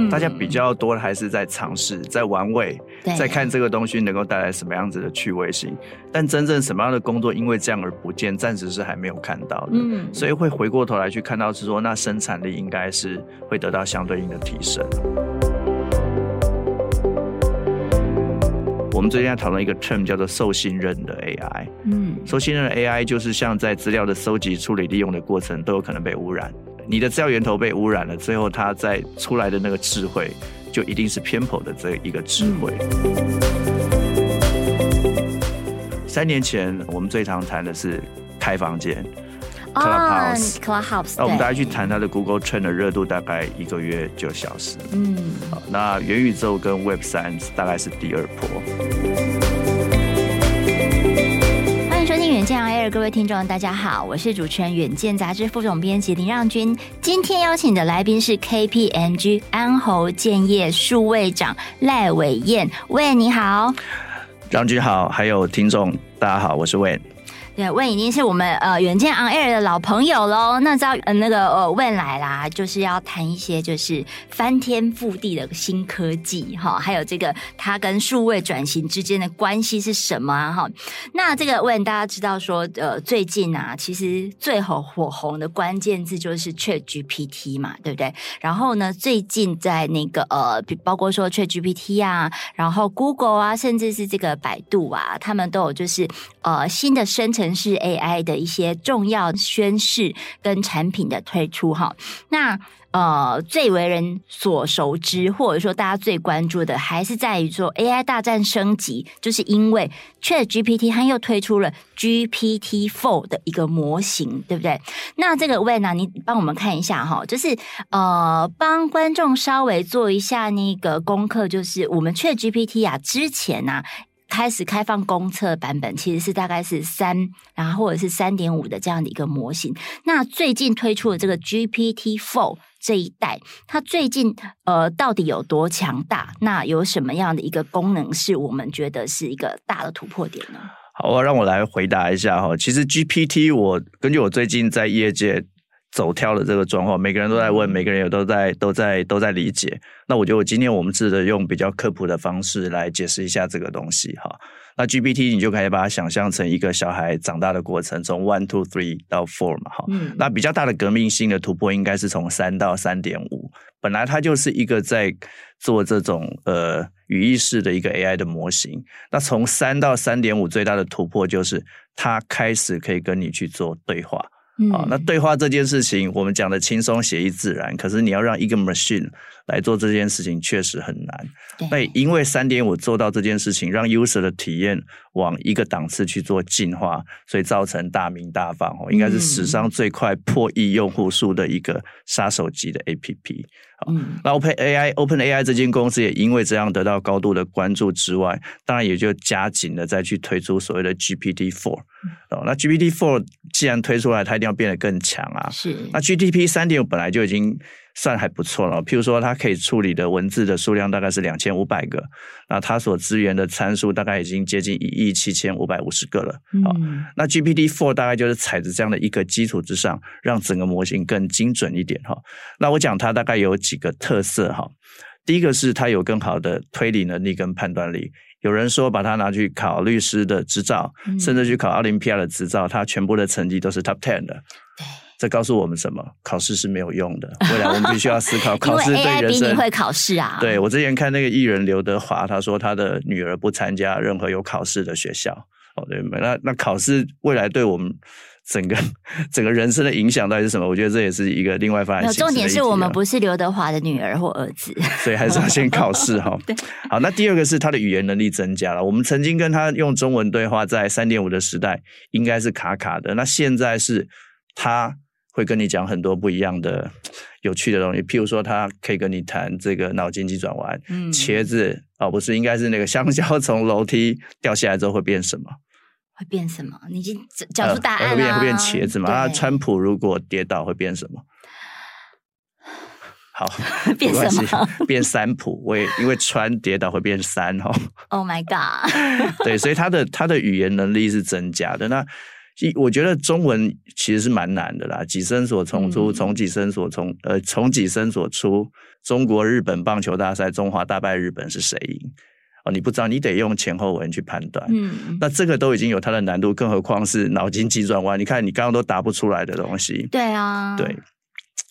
嗯，大家比较多的还是在尝试，在玩味，在看这个东西能够带来什么样子的趣味性。但真正什么样的工作因为这样而不见，暂时是还没有看到的。嗯，所以会回过头来去看到是说，那生产力应该是会得到相对应的提升。我们最近在讨论一个 term 叫做受信任的 AI。嗯，受信任的 AI 就是像在资料的搜集、处理、利用的过程都有可能被污染。你的资料源头被污染了，最后它再出来的那个智慧就一定是偏颇的这一个智慧。三年前我们最常谈的是开房间。Clubhouse，Clubhouse。那我们大家去谈它的 Google Trend 的热度，大概一个月就消失。嗯，好，那元宇宙跟 Web 三大概是第二波。远见 On Air，各位听众，大家好，我是主持人远见杂志副总编辑林让君。今天邀请的来宾是 KPMG 安侯建业数位长赖伟燕，喂，你好，让君好，还有听众大家好，我是伟。对，问已经是我们呃远见 On Air 的老朋友喽。那知道呃那个呃问来啦，就是要谈一些就是翻天覆地的新科技哈，还有这个它跟数位转型之间的关系是什么啊哈？那这个问大家知道说呃最近啊，其实最火火红的关键字就是 Chat GPT 嘛，对不对？然后呢，最近在那个呃包括说 Chat GPT 啊，然后 Google 啊，甚至是这个百度啊，他们都有就是呃新的生成。城市 AI 的一些重要宣示跟产品的推出哈，那呃最为人所熟知，或者说大家最关注的，还是在于说 AI 大战升级，就是因为 ChatGPT 它又推出了 GPT Four 的一个模型，对不对？那这个 Wen 你帮我们看一下哈，就是呃帮观众稍微做一下那个功课，就是我们 ChatGPT 啊之前啊。开始开放公测版本，其实是大概是三，然后或者是三点五的这样的一个模型。那最近推出的这个 GPT Four 这一代，它最近呃到底有多强大？那有什么样的一个功能是我们觉得是一个大的突破点呢？好，让我来回答一下哈。其实 GPT 我根据我最近在业界。走跳的这个状况，每个人都在问，每个人也都在都在都在理解。那我觉得我今天我们试着用比较科普的方式来解释一下这个东西哈。那 GPT 你就可以把它想象成一个小孩长大的过程，从 one two three 到 four 嘛哈。嗯。那比较大的革命性的突破应该是从三到三点五。本来它就是一个在做这种呃语义式的一个 AI 的模型。那从三到三点五最大的突破就是它开始可以跟你去做对话。啊，那对话这件事情，我们讲的轻松、写意、自然，可是你要让一个 machine 来做这件事情，确实很难。那因为三点五做到这件事情，让 user 的体验往一个档次去做进化，所以造成大名大放哦，应该是史上最快破亿用户数的一个杀手级的 APP。嗯，那 Open AI Open AI 这间公司也因为这样得到高度的关注之外，当然也就加紧了再去推出所谓的 GPT Four。哦，那 GPT Four 既然推出来，它一定要变得更强啊。是。那 GPT 三点五本来就已经算还不错了，譬如说它可以处理的文字的数量大概是两千五百个，那它所支援的参数大概已经接近一亿七千五百五十个了。好，嗯，那 GPT Four 大概就是踩着这样的一个基础之上，让整个模型更精准一点哈。那我讲它大概有几个特色哈。第一个是它有更好的推理能力跟判断力。有人说把它拿去考律师的执照，嗯，甚至去考奥林匹亚的执照，它全部的成绩都是 Top Ten 的。对。这告诉我们什么？考试是没有用的。未来我们必须要思考 考试对人生。会考试啊？对，我之前看那个艺人刘德华，他说他的女儿不参加任何有考试的学校。哦，对，那那考试未来对我们整个整个人生的影响到底是什么？我觉得这也是一个另外发展。重点是我们不是刘德华的女儿或儿子，所以还是要先考试哈。对，好，那第二个是他的语言能力增加了。我们曾经跟他用中文对话，在三点五的时代应该是卡卡的，那现在是他。会跟你讲很多不一样的有趣的东西，譬如说，他可以跟你谈这个脑筋急转弯。嗯，茄子哦，不是，应该是那个香蕉从楼梯掉下来之后会变什么？会变什么？你已经讲出答案了。呃、会变会变茄子嘛？那川普如果跌倒会变什么？好，变什么？变三普。我也因为川跌倒会变三哦。Oh my god！对，所以他的他的语言能力是增加的。那我觉得中文其实是蛮难的啦，几生所从出，从几生所从，呃，从几生所出。中国日本棒球大赛，中华大败日本是谁赢？哦，你不知道，你得用前后文去判断。嗯，那这个都已经有它的难度，更何况是脑筋急转弯。你看，你刚刚都答不出来的东西。对啊，对。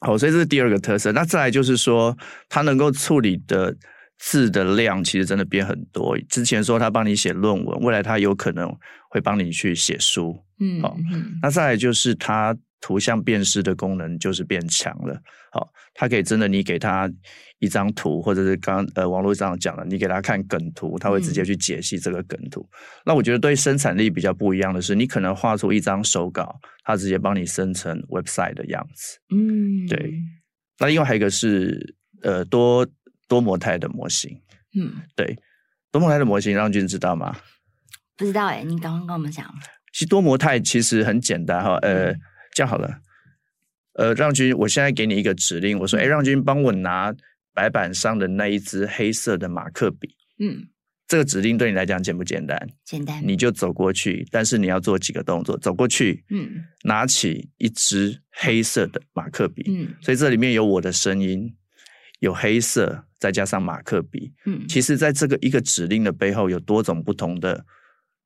好，所以这是第二个特色。那再来就是说，它能够处理的字的量，其实真的变很多。之前说他帮你写论文，未来他有可能会帮你去写书。嗯，好，那再来就是它图像辨识的功能就是变强了。好，它可以真的，你给他一张图，或者是刚呃网络上讲的，你给他看梗图，他会直接去解析这个梗图。嗯、那我觉得对生产力比较不一样的是，你可能画出一张手稿，它直接帮你生成 website 的样子。嗯，对。那另外还有一个是呃多多模态的模型。嗯，对，多模态的模型，让君知道吗？不知道哎，你刚刚跟我们讲。其实多模态其实很简单哈，呃，这样好了，呃，让君，我现在给你一个指令，我说，哎，让君帮我拿白板上的那一支黑色的马克笔，嗯，这个指令对你来讲简不简单？简单，你就走过去，但是你要做几个动作，走过去，嗯，拿起一支黑色的马克笔，嗯，所以这里面有我的声音，有黑色，再加上马克笔，嗯，其实在这个一个指令的背后有多种不同的。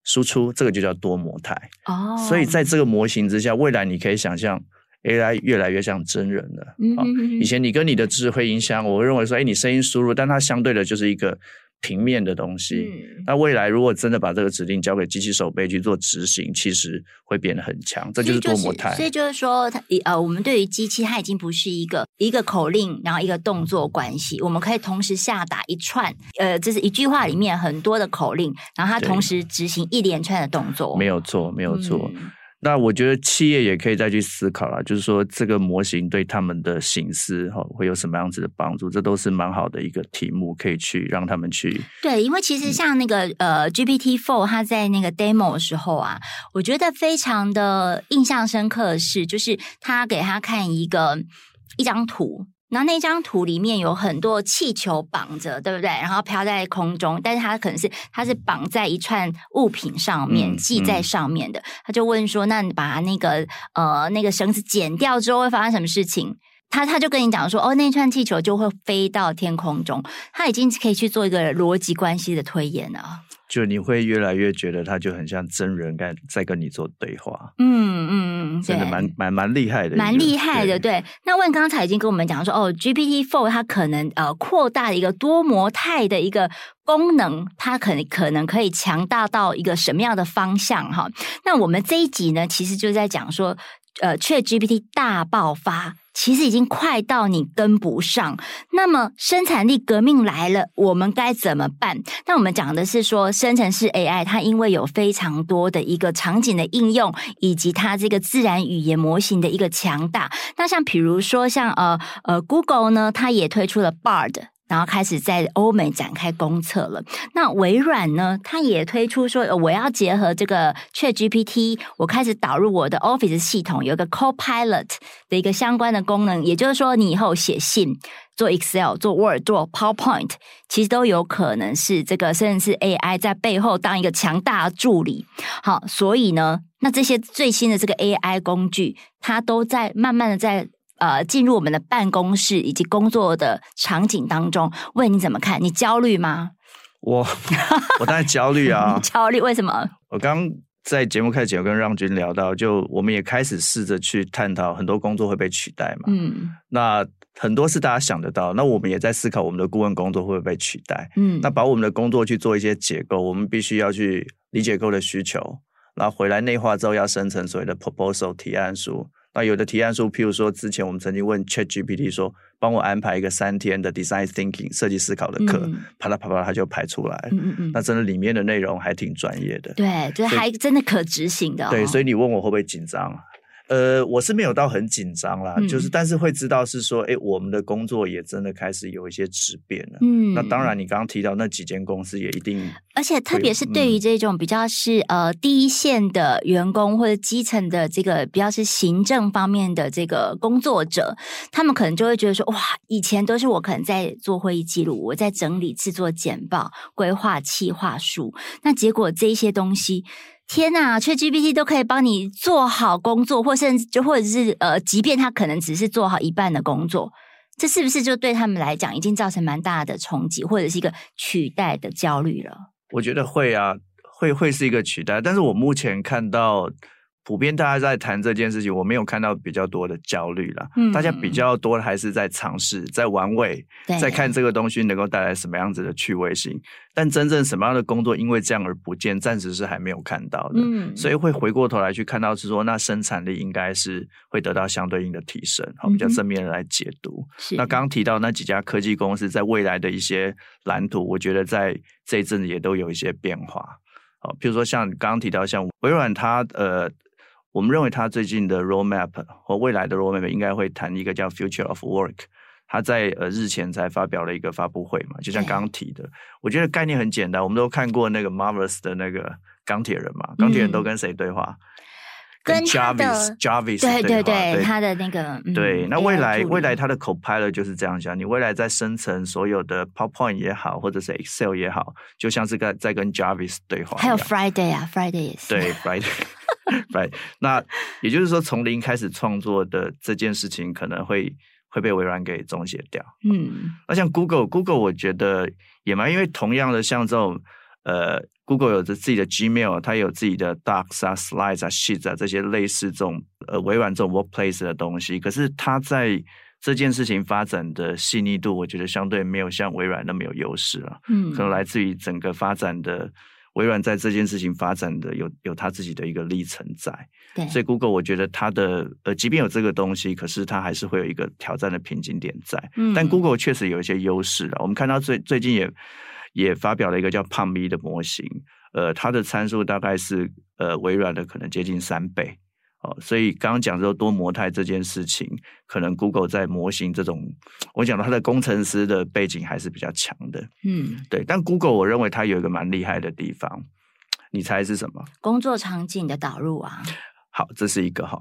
输出这个就叫多模态哦，oh. 所以在这个模型之下，未来你可以想象 AI 越来越像真人了。嗯、mm hmm. 以前你跟你的智慧音箱，我会认为说，哎，你声音输入，但它相对的就是一个。平面的东西，嗯、那未来如果真的把这个指令交给机器手背去做执行，其实会变得很强。这就是多模态。所以就是说，它呃，我们对于机器，它已经不是一个一个口令，然后一个动作关系，我们可以同时下达一串，呃，这是一句话里面很多的口令，然后它同时执行一连串的动作。没有错，没有错。嗯那我觉得企业也可以再去思考啦，就是说这个模型对他们的醒思哈会有什么样子的帮助？这都是蛮好的一个题目，可以去让他们去。对，因为其实像那个、嗯、呃 GPT Four，它在那个 demo 的时候啊，我觉得非常的印象深刻的是，就是他给他看一个一张图。然后那张图里面有很多气球绑着，对不对？然后飘在空中，但是它可能是它是绑在一串物品上面，系在上面的。他就问说：“那你把那个呃那个绳子剪掉之后会发生什么事情？”他他就跟你讲说：“哦，那串气球就会飞到天空中。”他已经可以去做一个逻辑关系的推演了。就你会越来越觉得他就很像真人在在跟你做对话，嗯嗯嗯，真的蛮蛮蛮厉害的，蛮厉害的。对，那问刚才已经跟我们讲说，哦，GPT Four 它可能呃扩大一个多模态的一个功能，它可能可能可以强大到一个什么样的方向哈？那我们这一集呢，其实就在讲说，呃，ChatGPT 大爆发。其实已经快到你跟不上，那么生产力革命来了，我们该怎么办？那我们讲的是说，生成式 AI 它因为有非常多的一个场景的应用，以及它这个自然语言模型的一个强大。那像比如说像呃呃 Google 呢，它也推出了 Bard。然后开始在欧美展开公测了。那微软呢？它也推出说，我要结合这个 ChatGPT，我开始导入我的 Office 系统，有一个 Copilot 的一个相关的功能。也就是说，你以后写信、做 Excel、做 Word、做 PowerPoint，其实都有可能是这个甚至是 AI 在背后当一个强大的助理。好，所以呢，那这些最新的这个 AI 工具，它都在慢慢的在。呃，进入我们的办公室以及工作的场景当中，问你怎么看？你焦虑吗？我 我当然焦虑啊！焦虑为什么？我刚在节目开始前有跟让君聊到，就我们也开始试着去探讨很多工作会被取代嘛。嗯，那很多是大家想得到，那我们也在思考我们的顾问工作会不会被取代。嗯，那把我们的工作去做一些结构，我们必须要去理解构的需求，然后回来内化之后要生成所谓的 proposal 提案书。那有的提案书，譬如说，之前我们曾经问 ChatGPT 说，帮我安排一个三天的 Design Thinking 设计思考的课，嗯、啪啦啪啦，它就排出来。嗯嗯嗯，那真的里面的内容还挺专业的。对，就还真的可执行的、哦。对，所以你问我会不会紧张？呃，我是没有到很紧张啦，嗯、就是但是会知道是说，哎，我们的工作也真的开始有一些质变了。嗯，那当然，你刚刚提到那几间公司也一定，而且特别是对于这种比较是、嗯、呃第一线的员工或者基层的这个比较是行政方面的这个工作者，他们可能就会觉得说，哇，以前都是我可能在做会议记录，我在整理制作简报、规划企划书，那结果这一些东西。天呐，ChatGPT 都可以帮你做好工作，或甚至就或者是呃，即便他可能只是做好一半的工作，这是不是就对他们来讲已经造成蛮大的冲击，或者是一个取代的焦虑了？我觉得会啊，会会是一个取代，但是我目前看到。普遍大家在谈这件事情，我没有看到比较多的焦虑了。嗯，大家比较多的还是在尝试，在玩味，在看这个东西能够带来什么样子的趣味性。但真正什么样的工作因为这样而不见，暂时是还没有看到的。嗯，所以会回过头来去看到是说，那生产力应该是会得到相对应的提升。好，比较正面的来解读。是。那刚刚提到那几家科技公司在未来的一些蓝图，我觉得在这一阵子也都有一些变化。好，比如说像刚刚提到像微软，它呃。我们认为他最近的 roadmap 或未来的 roadmap 应该会谈一个叫 future of work。他在呃日前才发表了一个发布会嘛，就像刚刚提的，我觉得概念很简单。我们都看过那个 Marvelous 的那个钢铁人嘛，钢铁人都跟谁对话？跟 Jarvis，Jarvis 对对对，他的那个对。那未来未来他的 Copilot 就是这样想，你未来在生成所有的 PowerPoint 也好，或者是 Excel 也好，就像是在在跟 Jarvis 对话。还有 Friday 啊，Friday 也是。对 Friday。Right，那也就是说，从零开始创作的这件事情，可能会会被微软给终结掉。嗯，那像 Google，Google，我觉得也蛮，因为同样的，像这种呃，Google 有着自己的 Gmail，它有自己的 Docs 啊、Slides 啊、Sheets 啊这些类似这种呃微软这种 Workplace 的东西，可是它在这件事情发展的细腻度，我觉得相对没有像微软那么有优势了。嗯，可能来自于整个发展的。微软在这件事情发展的有有它自己的一个历程在，对，所以 Google 我觉得它的呃，即便有这个东西，可是它还是会有一个挑战的瓶颈点在。嗯，但 Google 确实有一些优势了。我们看到最最近也也发表了一个叫 PaLM 的模型，呃，它的参数大概是呃微软的可能接近三倍。哦，所以刚刚讲说多模态这件事情，可能 Google 在模型这种，我讲到它的工程师的背景还是比较强的，嗯，对。但 Google 我认为它有一个蛮厉害的地方，你猜是什么？工作场景的导入啊。好，这是一个哈。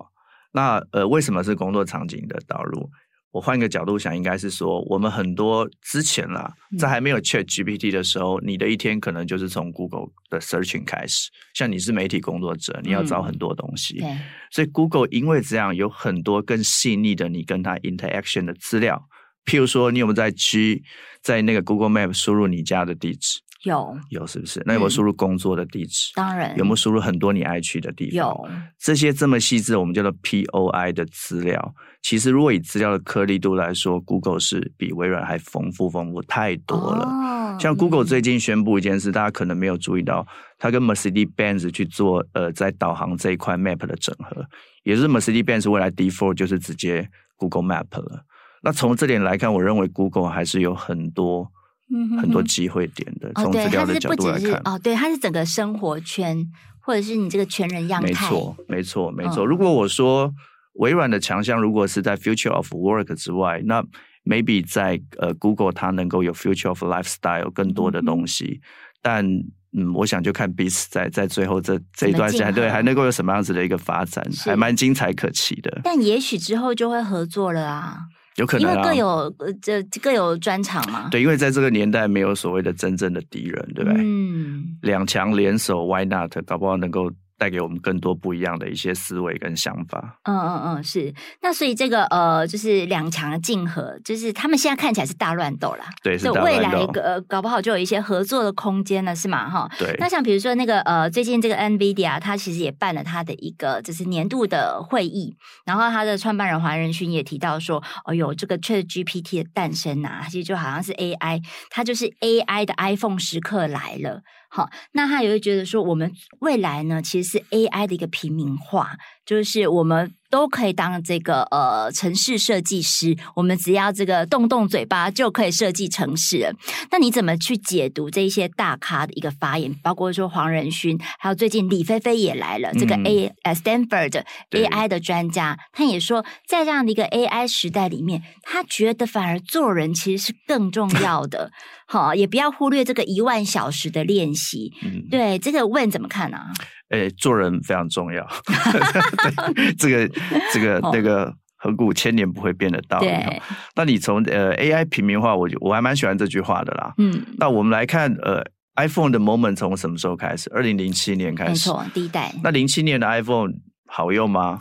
那呃，为什么是工作场景的导入？我换一个角度想，应该是说，我们很多之前啦，在还没有 Chat GPT 的时候，嗯、你的一天可能就是从 Google 的 Searching 开始。像你是媒体工作者，你要找很多东西，嗯、所以 Google 因为这样有很多更细腻的你跟它 interaction 的资料。譬如说，你有没有在 G 在那个 Google Map 输入你家的地址？有有是不是？那有没有输入工作的地址？当然。有没有输入很多你爱去的地方？有。这些这么细致，我们叫做 POI 的资料。其实，如果以资料的颗粒度来说，Google 是比微软还丰富丰富太多了。哦、像 Google 最近宣布一件事，嗯、大家可能没有注意到，它跟 Mercedes-Benz 去做呃在导航这一块 Map 的整合，也是 Mercedes-Benz 未来 Default 就是直接 Google Map 了。那从这点来看，我认为 Google 还是有很多。很多机会点的，从资料的角度来看，哦，对，它是整个生活圈，或者是你这个全人样态。没错，没错，没错。如果我说微软的强项，如果是在 future of work 之外，那 maybe 在呃 Google 它能够有 future of lifestyle 更多的东西。但嗯，我想就看彼此在在最后这这一段时间，对，还能够有什么样子的一个发展，还蛮精彩可期的。但也许之后就会合作了啊。有可能、啊，因为各有呃，这各有专长嘛。对，因为在这个年代，没有所谓的真正的敌人，对不对？嗯，两强联手，Why not？搞不好能够。带给我们更多不一样的一些思维跟想法。嗯嗯嗯，是。那所以这个呃，就是两强的竞合，就是他们现在看起来是大乱斗啦。对，是。未来呃，搞不好就有一些合作的空间了，是吗？哈。对。那像比如说那个呃，最近这个 NVIDIA，它其实也办了它的一个就是年度的会议，然后它的创办人黄仁勋也提到说，哦有，这个 ChatGPT 的诞生啊，其实就好像是 AI，它就是 AI 的 iPhone 时刻来了。好，那他也会觉得说，我们未来呢，其实是 AI 的一个平民化，就是我们。都可以当这个呃城市设计师，我们只要这个动动嘴巴就可以设计城市。那你怎么去解读这一些大咖的一个发言？包括说黄仁勋，还有最近李飞飞也来了，嗯、这个 A Stanford AI 的专家，他也说，在这样的一个 AI 时代里面，他觉得反而做人其实是更重要的。好，也不要忽略这个一万小时的练习。嗯、对这个问怎么看呢、啊？诶，做人非常重要。这个、这个、那个，恒古千年不会变的道理。那你从呃 AI 平民化，我就我还蛮喜欢这句话的啦。嗯。那我们来看呃 iPhone 的 moment 从什么时候开始？二零零七年开始，没错，第一代。那零七年的 iPhone 好用吗？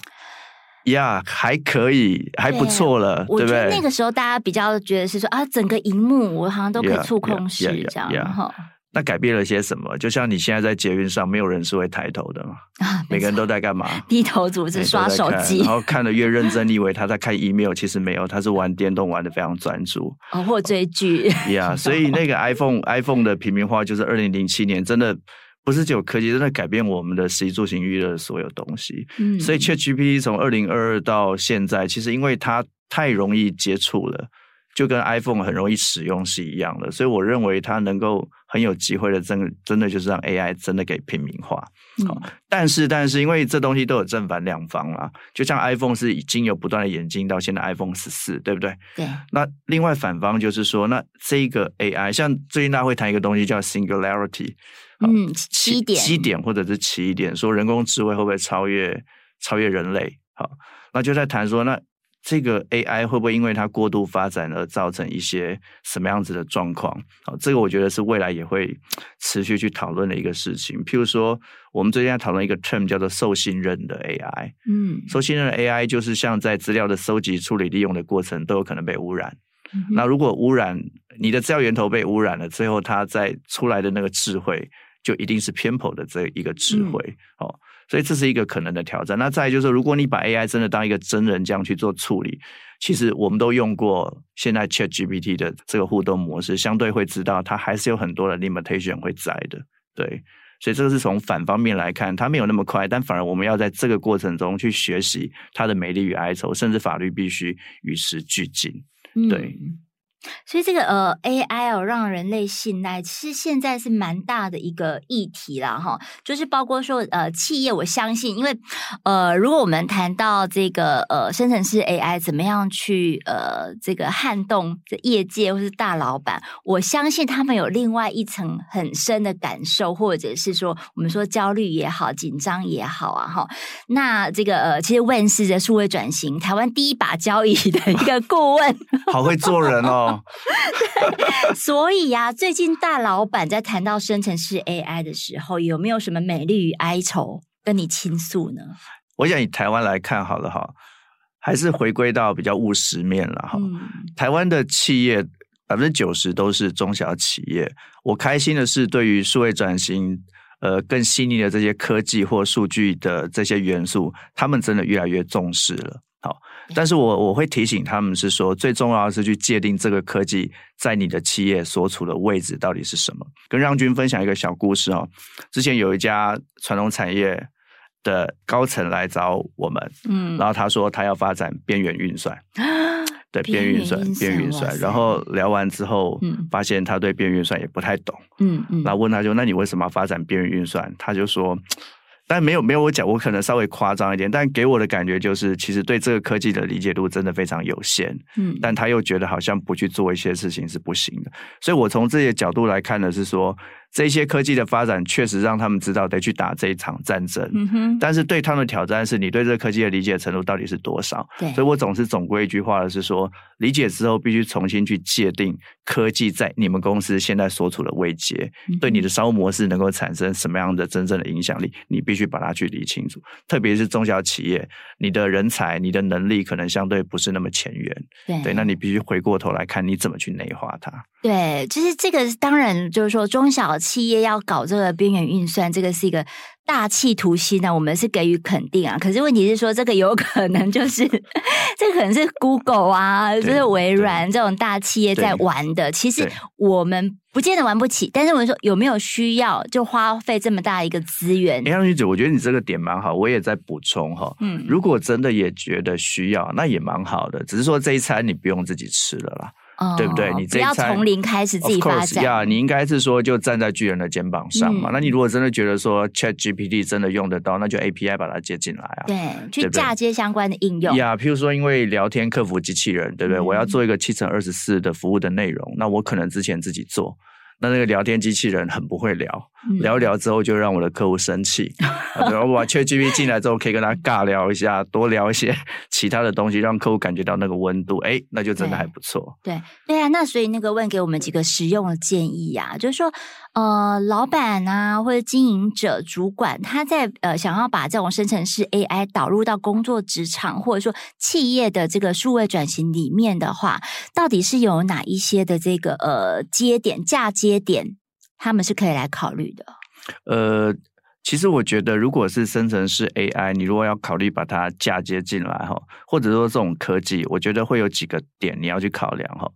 呀，还可以，还不错了，对不对？我觉得那个时候大家比较觉得是说啊，整个荧幕我好像都可以触控式这样，然后。那改变了些什么？就像你现在在捷运上，没有人是会抬头的嘛？啊，每个人都在干嘛？低头族是刷手机，然后看得越认真，你以为他在看 email，其实没有，他是玩电动，玩的非常专注。哦，或追剧。呀，yeah, 所以那个 iPhone iPhone 的平民化，就是二零零七年，真的不是只有科技，真的改变我们的食衣住行娱乐的所有东西。嗯，所以 ChatGPT 从二零二二到现在，其实因为它太容易接触了。就跟 iPhone 很容易使用是一样的，所以我认为它能够很有机会的，真真的就是让 AI 真的给平民化。好、嗯，但是但是因为这东西都有正反两方啦，就像 iPhone 是已经有不断的演进到现在 iPhone 十四，对不对？对。那另外反方就是说，那这个 AI 像最近大家会谈一个东西叫 Singularity，嗯，奇点奇点或者是起点，说人工智慧会不会超越超越人类？好，那就在谈说那。这个 AI 会不会因为它过度发展而造成一些什么样子的状况？好，这个我觉得是未来也会持续去讨论的一个事情。譬如说，我们最近在讨论一个 term 叫做受信任的 AI。嗯，受信任的 AI 就是像在资料的搜集、处理、利用的过程都有可能被污染。嗯、那如果污染你的资料源头被污染了，最后它再出来的那个智慧就一定是偏颇的这一个智慧。嗯、哦。所以这是一个可能的挑战。那再就是，如果你把 AI 真的当一个真人这样去做处理，其实我们都用过现在 ChatGPT 的这个互动模式，相对会知道它还是有很多的 limitation 会在的。对，所以这个是从反方面来看，它没有那么快，但反而我们要在这个过程中去学习它的美丽与哀愁，甚至法律必须与时俱进。对。嗯所以这个呃 AI 哦，让人类信赖，其实现在是蛮大的一个议题啦哈。就是包括说呃企业，我相信，因为呃如果我们谈到这个呃生成式 AI 怎么样去呃这个撼动这业界或是大老板，我相信他们有另外一层很深的感受，或者是说我们说焦虑也好，紧张也好啊哈。那这个呃其实问世的数位转型台湾第一把交椅的一个顾问，好会做人哦。对，所以呀、啊，最近大老板在谈到生成式 AI 的时候，有没有什么美丽与哀愁跟你倾诉呢？我想以台湾来看好了哈，还是回归到比较务实面了哈。嗯、台湾的企业百分之九十都是中小企业，我开心的是，对于数位转型，呃，更细腻的这些科技或数据的这些元素，他们真的越来越重视了。好，但是我我会提醒他们是说，最重要的是去界定这个科技在你的企业所处的位置到底是什么。跟让军分享一个小故事哦，之前有一家传统产业的高层来找我们，嗯，然后他说他要发展边缘运算，对，边缘运算，边缘运算，然后聊完之后，嗯，发现他对边缘运算也不太懂，嗯嗯，然后问他就，那你为什么要发展边缘运算？他就说。但没有没有我讲，我可能稍微夸张一点，但给我的感觉就是，其实对这个科技的理解度真的非常有限。嗯，但他又觉得好像不去做一些事情是不行的，所以我从这些角度来看的是说。这些科技的发展确实让他们知道得去打这一场战争，嗯哼。但是对他们的挑战是你对这个科技的理解程度到底是多少？对。所以我总是总归一句话的是说，理解之后必须重新去界定科技在你们公司现在所处的位阶，嗯。对你的商务模式能够产生什么样的真正的影响力，你必须把它去理清楚。特别是中小企业，你的人才、你的能力可能相对不是那么前沿，对。对，那你必须回过头来看你怎么去内化它。对，就是这个，当然就是说中小。企业要搞这个边缘运算，这个是一个大气图心啊，我们是给予肯定啊。可是问题是说，这个有可能就是，这可能是 Google 啊，对就是微软这种大企业在玩的。其实我们不见得玩不起，但是我们说有没有需要就花费这么大一个资源？杨女士，我觉得你这个点蛮好，我也在补充哈。嗯，如果真的也觉得需要，那也蛮好的。只是说这一餐你不用自己吃了啦。对不对？你这要从零开始自己发展呀。你应该是说就站在巨人的肩膀上嘛。嗯、那你如果真的觉得说 Chat GPT 真的用得到，那就 API 把它接进来啊。对，去嫁接相关的应用。呀，譬如说，因为聊天客服机器人，对不对？嗯、我要做一个七乘二十四的服务的内容，那我可能之前自己做。那那个聊天机器人很不会聊，嗯、聊一聊之后就让我的客户生气。然后我把 ChatGPT 进来之后，可以跟他尬聊一下，多聊一些 其他的东西，让客户感觉到那个温度。哎，那就真的还不错。对对啊，那所以那个问给我们几个实用的建议呀、啊，就是说，呃，老板啊，或者经营者、主管，他在呃想要把这种生成式 AI 导入到工作职场，或者说企业的这个数位转型里面的话，到底是有哪一些的这个呃接点、嫁接点，他们是可以来考虑的？呃，其实我觉得，如果是生成式 AI，你如果要考虑把它嫁接进来哈，或者说这种科技，我觉得会有几个点你要去考量哈。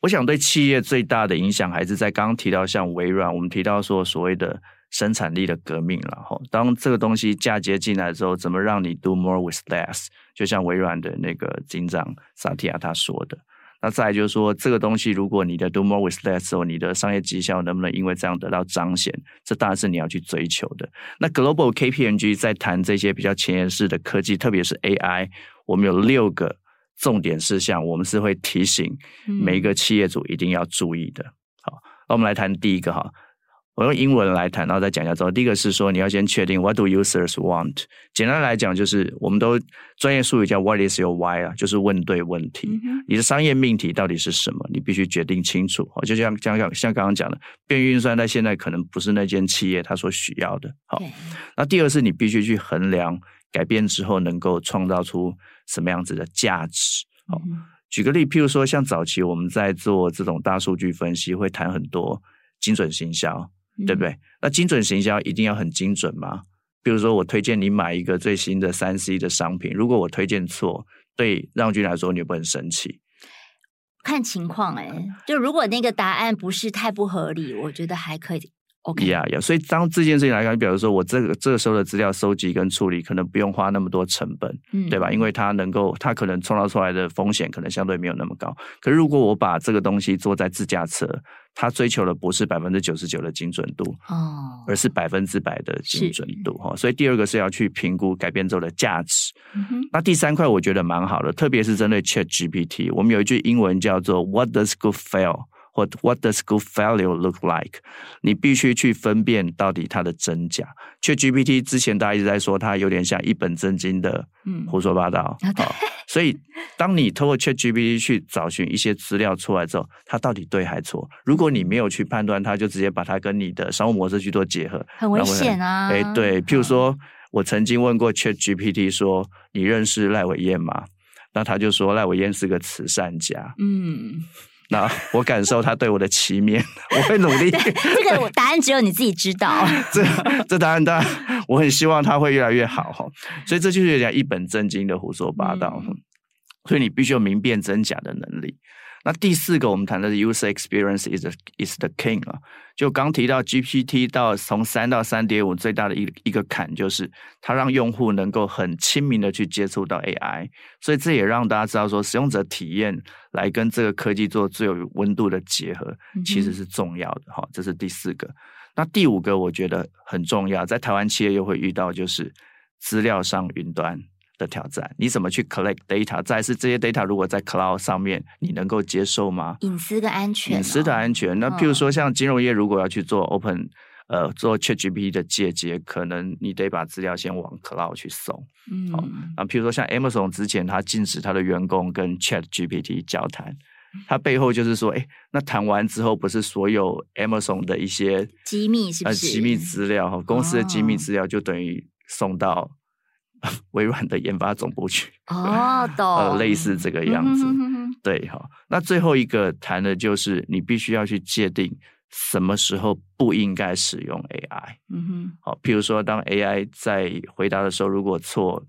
我想对企业最大的影响还是在刚刚提到像微软，我们提到说所谓的生产力的革命了哈。当这个东西嫁接进来之后，怎么让你 do more with less？就像微软的那个警长萨提亚他说的。那再来就是说，这个东西如果你的 do more with less 你的商业绩效能不能因为这样得到彰显？这当然是你要去追求的。那 Global KPMG 在谈这些比较前沿式的科技，特别是 AI，我们有六个重点事项，我们是会提醒每一个企业主一定要注意的。好，那我们来谈第一个哈。我用英文来谈，然后再讲一下之后，第一个是说你要先确定 What do users want？简单来讲，就是我们都专业术语叫 What is your why 啊，就是问对问题。嗯、你的商业命题到底是什么？你必须决定清楚。就像像像刚刚讲的，变运算在现在可能不是那间企业它所需要的。好，那第二是你必须去衡量改变之后能够创造出什么样子的价值。好，嗯、举个例，譬如说像早期我们在做这种大数据分析，会谈很多精准行销。对不对？那精准行销一定要很精准吗？比如说，我推荐你买一个最新的三 C 的商品，如果我推荐错，对让君来说，你会不很生气？看情况哎、欸，就如果那个答案不是太不合理，我觉得还可以。OK，呀呀，所以当这件事情来看，比如说我这个这个时候的资料收集跟处理，可能不用花那么多成本，嗯，对吧？因为它能够，它可能创造出来的风险可能相对没有那么高。可是如果我把这个东西做在自驾车，它追求的不是百分之九十九的精准度哦，而是百分之百的精准度哈。是所以第二个是要去评估改变之后的价值。嗯、那第三块我觉得蛮好的，特别是针对 Chat GPT，我们有一句英文叫做 “What does good fail？” 或 What does good value look like？你必须去分辨到底它的真假。ChatGPT 之前大家一直在说它有点像一本正经的胡说八道.所以当你透过 ChatGPT 去找寻一些资料出来之后，它到底对还错？如果你没有去判断，它就直接把它跟你的商务模式去做结合，很危险啊！哎，对，譬如说我曾经问过 ChatGPT 说：“你认识赖伟燕吗？”那他就说赖伟燕是个慈善家。嗯。那我感受他对我的期勉，我会努力。这个答案只有你自己知道。这这答案当然，我很希望他会越来越好哈。所以这就是有点一本正经的胡说八道。嗯、所以你必须有明辨真假的能力。那第四个，我们谈的是 user experience is the, is the king 啊。就刚提到 GPT 到从三到三点五最大的一一个坎，就是它让用户能够很亲民的去接触到 AI，所以这也让大家知道说，使用者体验来跟这个科技做最有温度的结合，其实是重要的哈。这是第四个。那第五个，我觉得很重要，在台湾企业又会遇到，就是资料上云端的挑战，你怎么去 collect data？再是这些 data 如果在 cloud 上面，你能够接受吗？隐私的安全、哦，隐私的安全。那譬如说，像金融业如果要去做 open，呃，做 ChatGPT 的借接，可能你得把资料先往 cloud 去送。嗯，好。那譬如说，像 Amazon 之前他禁止他的员工跟 ChatGPT 交谈，他背后就是说，哎，那谈完之后，不是所有 Amazon 的一些机密是不是？呃，机密资料，公司的机密资料就等于送到。微软的研发总部去哦，懂，呃，类似这个样子，嗯、哼哼哼对哈。那最后一个谈的就是你必须要去界定什么时候不应该使用 AI。嗯哼，好，譬如说当 AI 在回答的时候如果错，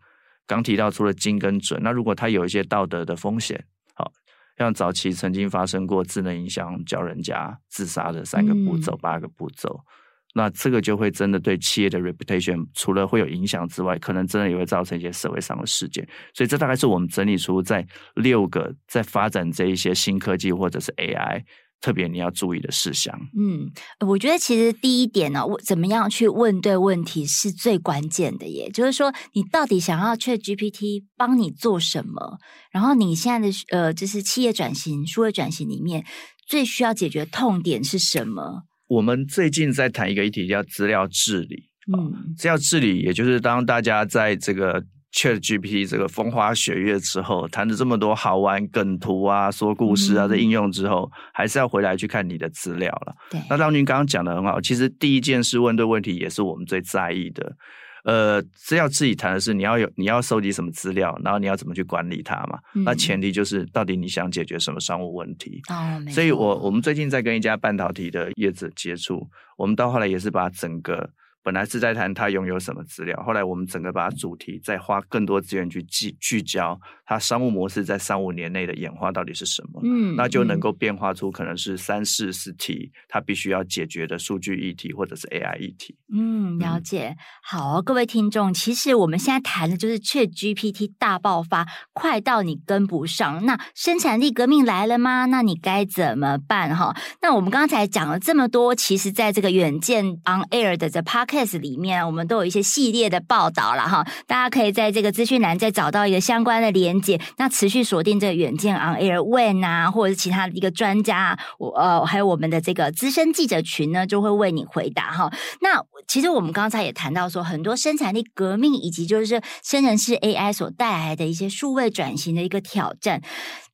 刚提到除了精跟准，那如果它有一些道德的风险，好，像早期曾经发生过智能音箱教人家自杀的三个步骤、嗯、八个步骤。那这个就会真的对企业的 reputation 除了会有影响之外，可能真的也会造成一些社会上的事件。所以这大概是我们整理出在六个在发展这一些新科技或者是 AI，特别你要注意的事项。嗯，我觉得其实第一点呢，我怎么样去问对问题是最关键的耶。就是说，你到底想要 ChatGPT 帮你做什么？然后你现在的呃，就是企业转型、数位转型里面最需要解决痛点是什么？我们最近在谈一个议题，叫资料治理。嗯，资料治理，也就是当大家在这个 ChatGPT 这个风花雪月之后，谈了这么多好玩梗图啊、说故事啊的应用之后，还是要回来去看你的资料了。对，那当您刚刚讲的很好，其实第一件事问对问题，也是我们最在意的。呃，是要自己谈的是你要有你要收集什么资料，然后你要怎么去管理它嘛？嗯、那前提就是到底你想解决什么商务问题？哦，所以我我们最近在跟一家半导体的业者接触，我们到后来也是把整个。本来是在谈他拥有什么资料，后来我们整个把主题再花更多资源去聚聚焦，他商务模式在三五年内的演化到底是什么？嗯，那就能够变化出可能是三四四题它必须要解决的数据议题或者是 AI 议题。嗯，了解。嗯、好，各位听众，其实我们现在谈的就是 ChatGPT 大爆发，快到你跟不上。那生产力革命来了吗？那你该怎么办？哈，那我们刚才讲了这么多，其实在这个远见 On Air 的这 Podcast 里面，我们都有一些系列的报道了哈，大家可以在这个资讯栏再找到一个相关的连那持续锁定这个远见 On Air When 啊，或者是其他的一个专家，我呃还有我们的这个资深记者群呢，就会为你回答哈。那其实我们刚才也谈到说，很多生产力革命以及就是生成式 AI 所带来的一些数位转型的一个挑战。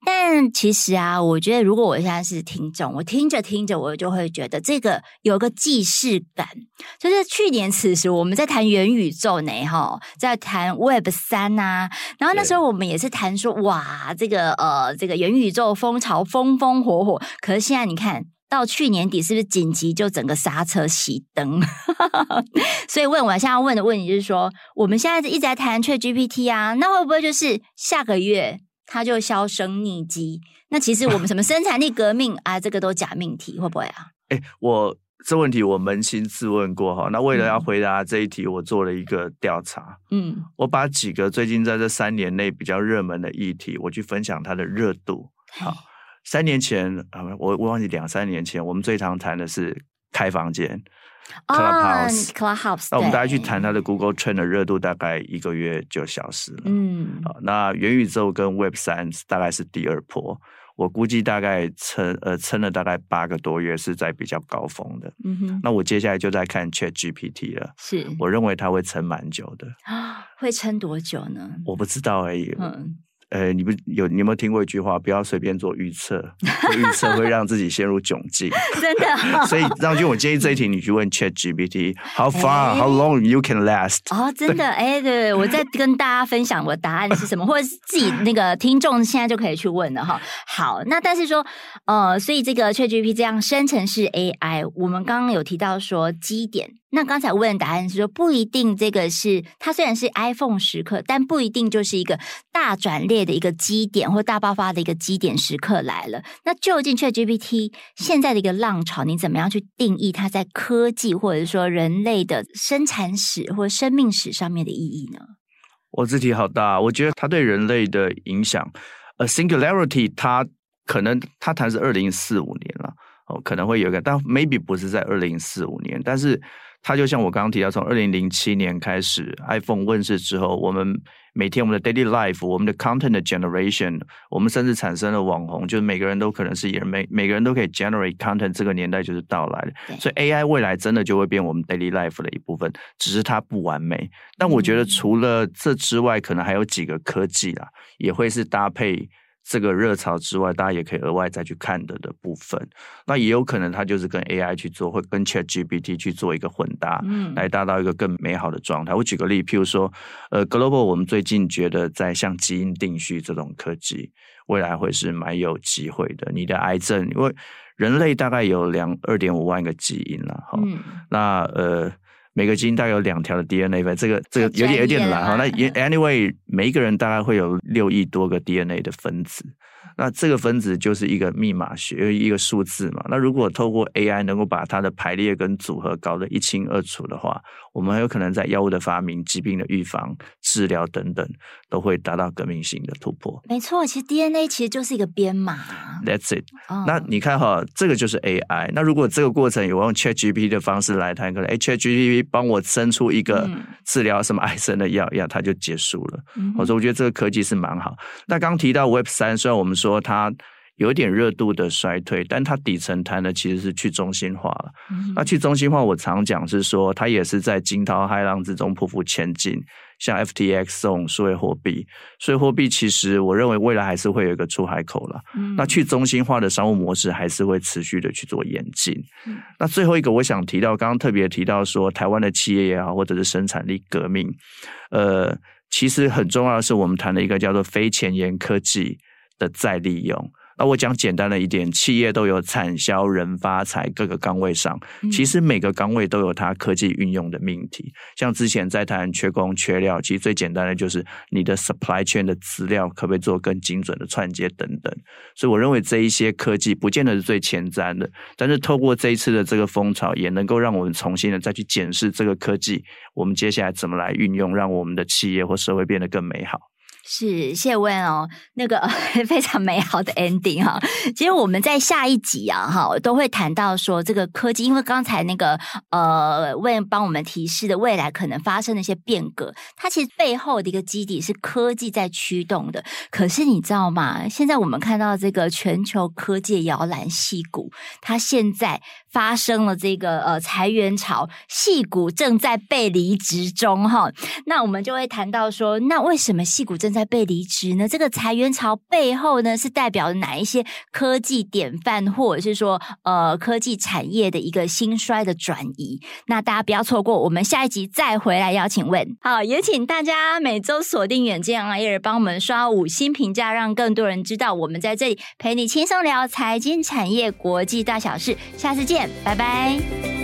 但其实啊，我觉得如果我现在是听众，我听着听着，我就会觉得这个有个既视感。就是去年此时，我们在谈元宇宙呢，哈，在谈 Web 三呐、啊，然后那时候我们也是谈说，哇，这个呃，这个元宇宙风潮风风火火。可是现在你看到去年底，是不是紧急就整个刹车熄灯？所以问我现在要问的问题就是说，我们现在一直在谈 ChatGPT 啊，那会不会就是下个月？它就销声匿迹。那其实我们什么生产力革命啊，这个都假命题，会不会啊？哎、欸，我这问题我扪心自问过哈。那为了要回答这一题，我做了一个调查。嗯，我把几个最近在这三年内比较热门的议题，我去分享它的热度。好，三年前啊，我我忘记两三年前，我们最常谈的是开房间。Clubhouse，Clubhouse，那我们大家去谈它的 Google Trend 的热度，大概一个月就消失了。嗯，好，那元宇宙跟 Web 三大概是第二波，我估计大概撑呃撑了大概八个多月，是在比较高峰的。嗯哼，那我接下来就在看 Chat GPT 了。是，我认为它会撑蛮久的。啊，会撑多久呢？我不知道而已。嗯。呃，你不有你有没有听过一句话？不要随便做预测，预测会让自己陷入窘境。真的、哦，所以张军，我建议这一题你去问 Chat GPT，How far,、欸、how long you can last？哦，真的，哎，对，对，我在跟大家分享我的答案是什么，或者是自己那个听众现在就可以去问了哈。好，那但是说，呃，所以这个 Chat GPT 这样生成式 AI，我们刚刚有提到说基点。那刚才问的答案是说，不一定这个是它虽然是 iPhone 时刻，但不一定就是一个大转列的一个基点或大爆发的一个基点时刻来了。那究竟 ChatGPT 现在的一个浪潮，你怎么样去定义它在科技或者说人类的生产史或生命史上面的意义呢？我字体好大，我觉得它对人类的影响，呃，Singularity，它可能它谈是二零四五年了，哦，可能会有一个，但 maybe 不是在二零四五年，但是。它就像我刚刚提到，从二零零七年开始，iPhone 问世之后，我们每天我们的 daily life，我们的 content 的 generation，我们甚至产生了网红，就是每个人都可能是也，每每个人都可以 generate content，这个年代就是到来的。所以 AI 未来真的就会变我们 daily life 的一部分，只是它不完美。但我觉得除了这之外，可能还有几个科技啦，也会是搭配。这个热潮之外，大家也可以额外再去看的的部分，那也有可能它就是跟 AI 去做，或跟 ChatGPT 去做一个混搭，嗯，来达到一个更美好的状态。我举个例，譬如说，呃，Global，我们最近觉得在像基因定序这种科技，未来会是蛮有机会的。你的癌症，因为人类大概有两二点五万个基因了，哈，嗯，那呃。每个基因大概有两条的 DNA 分，这个这个有点有点难哈。那 anyway，每一个人大概会有六亿多个 DNA 的分子。那这个分子就是一个密码学，一个数字嘛。那如果透过 AI 能够把它的排列跟组合搞得一清二楚的话，我们很有可能在药物的发明、疾病的预防、治疗等等，都会达到革命性的突破。没错，其实 DNA 其实就是一个编码。That's it。Oh. 那你看哈，这个就是 AI。那如果这个过程有用 ChatGPT 的方式来谈，可能哎，ChatGPT 帮我生出一个治疗什么癌症的药，药它就结束了。我说，我觉得这个科技是蛮好。那刚提到 Web 三，虽然我们说。说它有一点热度的衰退，但它底层谈的其实是去中心化了。嗯、那去中心化，我常讲是说，它也是在惊涛骇浪之中匍匐前进。像 FTX 这种数位货币，所以货币其实我认为未来还是会有一个出海口了。嗯、那去中心化的商务模式还是会持续的去做演进。嗯、那最后一个我想提到，刚刚特别提到说，台湾的企业也好，或者是生产力革命，呃，其实很重要的是我们谈的一个叫做非前沿科技的再利用。那我讲简单的一点，企业都有产销人发财各个岗位上，其实每个岗位都有它科技运用的命题。像之前在谈缺工缺料，其实最简单的就是你的 supply chain 的资料可不可以做更精准的串接等等。所以我认为这一些科技不见得是最前瞻的，但是透过这一次的这个风潮，也能够让我们重新的再去检视这个科技，我们接下来怎么来运用，让我们的企业或社会变得更美好。是谢问哦，那个 非常美好的 ending 哈。其实我们在下一集啊哈，都会谈到说这个科技，因为刚才那个呃问帮我们提示的未来可能发生的一些变革，它其实背后的一个基底是科技在驱动的。可是你知道吗？现在我们看到这个全球科技摇篮戏骨，它现在发生了这个呃裁员潮，矽谷正在被离职中哈。那我们就会谈到说，那为什么矽谷正在被离职呢？这个裁员潮背后呢，是代表哪一些科技典范，或者是说，呃，科技产业的一个兴衰的转移？那大家不要错过，我们下一集再回来邀请问。好，也请大家每周锁定远见 on air，帮我们刷五星评价，让更多人知道我们在这里陪你轻松聊财经产业国际大小事。下次见见，拜拜。